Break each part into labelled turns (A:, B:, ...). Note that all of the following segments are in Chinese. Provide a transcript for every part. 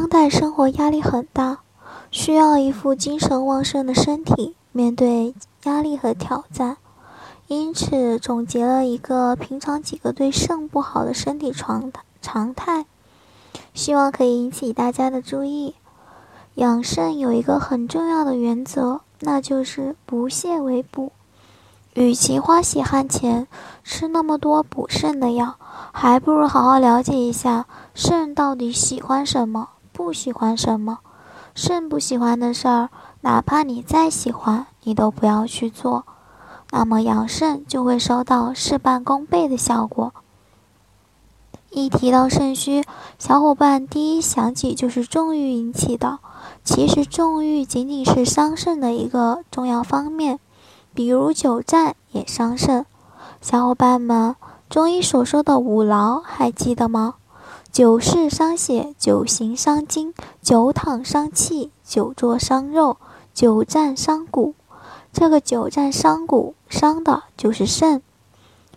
A: 当代生活压力很大，需要一副精神旺盛的身体面对压力和挑战，因此总结了一个平常几个对肾不好的身体常常态，希望可以引起大家的注意。养肾有一个很重要的原则，那就是不泻为补。与其花血汗钱吃那么多补肾的药，还不如好好了解一下肾到底喜欢什么。不喜欢什么，肾不喜欢的事儿，哪怕你再喜欢，你都不要去做。那么养肾就会收到事半功倍的效果。一提到肾虚，小伙伴第一想起就是重欲引起的。其实重欲仅仅是伤肾的一个重要方面，比如久站也伤肾。小伙伴们，中医所说的五劳还记得吗？久视伤血，久行伤筋，久躺伤气，久坐伤肉，久站伤骨。这个久站伤骨，伤的就是肾。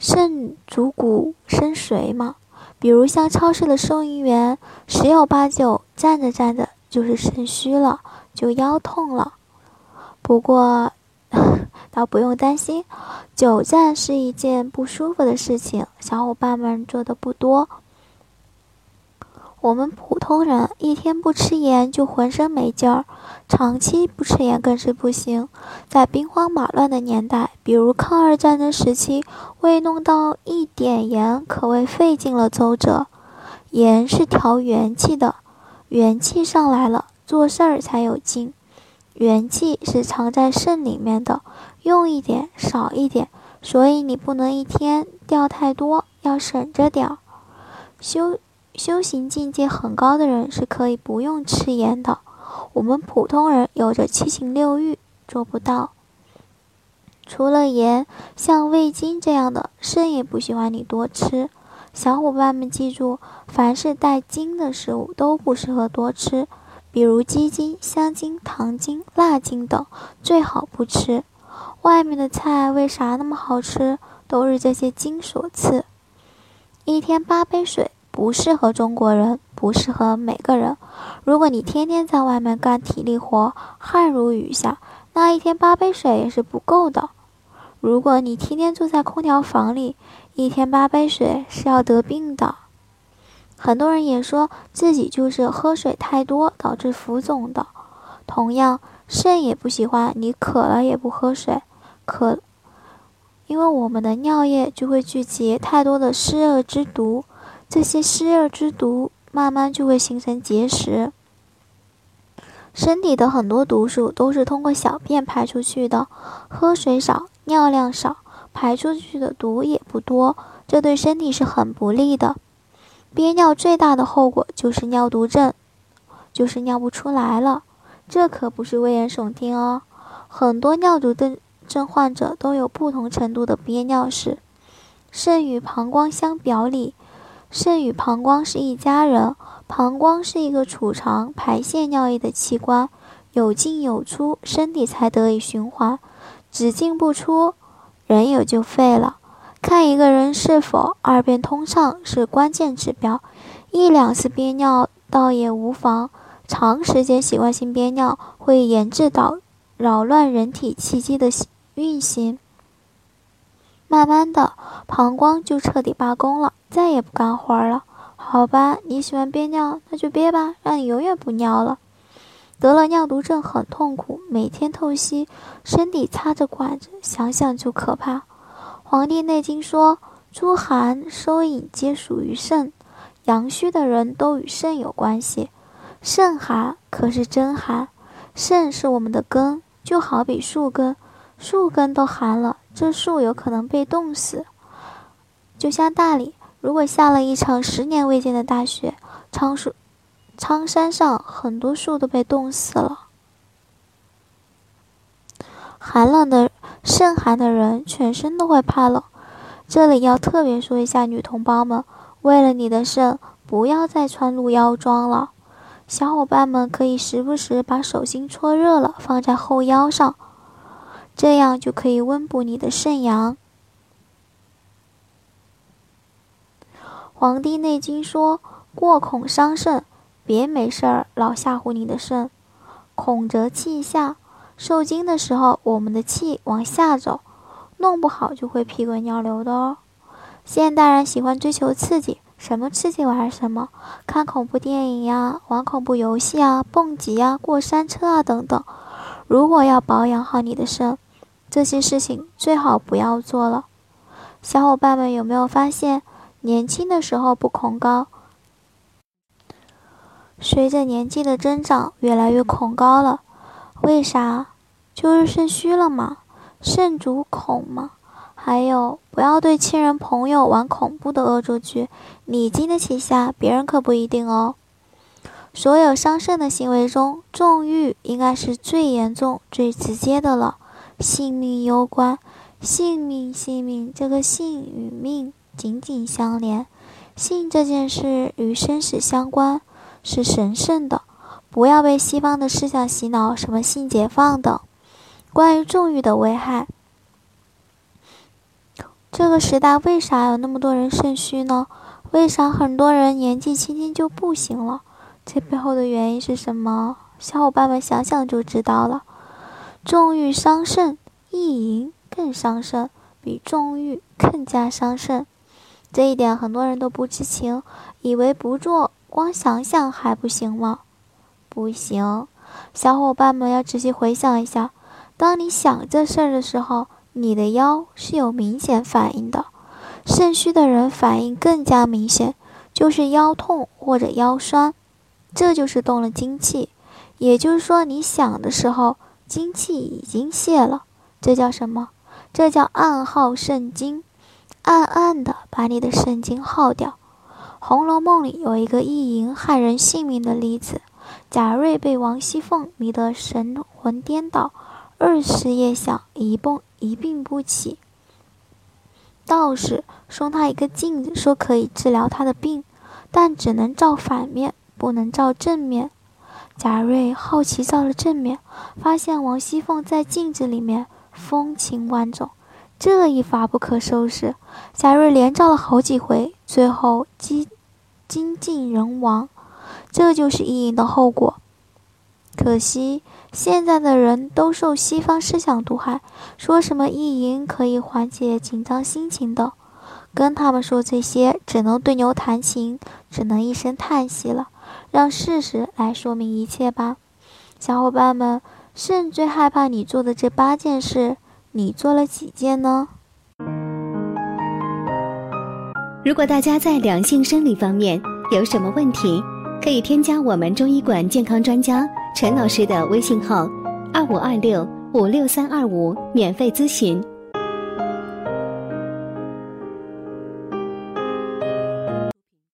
A: 肾主骨生髓嘛。比如像超市的收银员，十有八九站着站着就是肾虚了，就腰痛了。不过，倒不用担心，久站是一件不舒服的事情，小伙伴们做的不多。我们普通人一天不吃盐就浑身没劲儿，长期不吃盐更是不行。在兵荒马乱的年代，比如抗日战争时期，为弄到一点盐可谓费尽了周折。盐是调元气的，元气上来了，做事儿才有劲。元气是藏在肾里面的，用一点少一点，所以你不能一天掉太多，要省着点儿。休。修行境界很高的人是可以不用吃盐的，我们普通人有着七情六欲做不到。除了盐，像味精这样的，肾也不喜欢你多吃。小伙伴们记住，凡是带精的食物都不适合多吃，比如鸡精、香精、糖精、辣精等，最好不吃。外面的菜为啥那么好吃？都是这些精所赐。一天八杯水。不适合中国人，不适合每个人。如果你天天在外面干体力活，汗如雨下，那一天八杯水也是不够的。如果你天天住在空调房里，一天八杯水是要得病的。很多人也说自己就是喝水太多导致浮肿的。同样，肾也不喜欢你渴了也不喝水，渴，因为我们的尿液就会聚集太多的湿热之毒。这些湿热之毒慢慢就会形成结石。身体的很多毒素都是通过小便排出去的，喝水少，尿量少，排出去的毒也不多，这对身体是很不利的。憋尿最大的后果就是尿毒症，就是尿不出来了。这可不是危言耸听哦，很多尿毒症症患者都有不同程度的憋尿史。肾与膀胱相表里。肾与膀胱是一家人，膀胱是一个储藏、排泄尿液的器官，有进有出，身体才得以循环。只进不出，人也就废了。看一个人是否二便通畅是关键指标，一两次憋尿倒也无妨，长时间习惯性憋尿会严重导扰乱人体气机的运行。慢慢的，膀胱就彻底罢工了，再也不干活了。好吧，你喜欢憋尿，那就憋吧，让你永远不尿了。得了尿毒症很痛苦，每天透析，身体插着管子，想想就可怕。《黄帝内经》说：“诸寒收引皆属于肾，阳虚的人都与肾有关系。肾寒可是真寒，肾是我们的根，就好比树根，树根都寒了。”这树有可能被冻死，就像大理，如果下了一场十年未见的大雪，苍树苍山上很多树都被冻死了。寒冷的甚寒的人全身都会怕冷。这里要特别说一下，女同胞们，为了你的肾，不要再穿露腰装了。小伙伴们可以时不时把手心搓热了放在后腰上，这样就可以温补你的肾阳。《黄帝内经》说过恐伤肾，别没事儿老吓唬你的肾。恐则气下。受惊的时候，我们的气往下走，弄不好就会屁滚尿流的哦。现代人喜欢追求刺激，什么刺激玩什么，看恐怖电影呀，玩恐怖游戏啊，蹦极啊，过山车啊等等。如果要保养好你的肾，这些事情最好不要做了。小伙伴们有没有发现，年轻的时候不恐高，随着年纪的增长，越来越恐高了？为啥？就是肾虚了嘛，肾主恐嘛。还有，不要对亲人朋友玩恐怖的恶作剧，你经得起下，别人可不一定哦。所有伤肾的行为中，纵欲应该是最严重、最直接的了，性命攸关。性命，性命，这个性与命紧紧相连，性这件事与生死相关，是神圣的。不要被西方的思想洗脑，什么性解放等。关于纵欲的危害，这个时代为啥有那么多人肾虚呢？为啥很多人年纪轻轻就不行了？这背后的原因是什么？小伙伴们想想就知道了。纵欲伤肾，意淫更伤肾，比纵欲更加伤肾。这一点很多人都不知情，以为不做，光想想还不行吗？不行，小伙伴们要仔细回想一下，当你想这事儿的时候，你的腰是有明显反应的。肾虚的人反应更加明显，就是腰痛或者腰酸，这就是动了精气。也就是说，你想的时候，精气已经泄了，这叫什么？这叫暗耗肾精，暗暗的把你的肾精耗掉。《红楼梦》里有一个意淫害人性命的例子。贾瑞被王熙凤迷得神魂颠倒，二十夜想一蹦一病不起。道士送他一个镜子，说可以治疗他的病，但只能照反面，不能照正面。贾瑞好奇照了正面，发现王熙凤在镜子里面风情万种，这一发不可收拾。贾瑞连照了好几回，最后精精尽人亡。这就是意淫的后果。可惜现在的人都受西方思想毒害，说什么意淫可以缓解紧张心情的，跟他们说这些只能对牛弹琴，只能一声叹息了。让事实来说明一切吧，小伙伴们，肾最害怕你做的这八件事，你做了几件呢？
B: 如果大家在两性生理方面有什么问题，可以添加我们中医馆健康专家陈老师的微信号：二五二六五六三二五，免费咨询。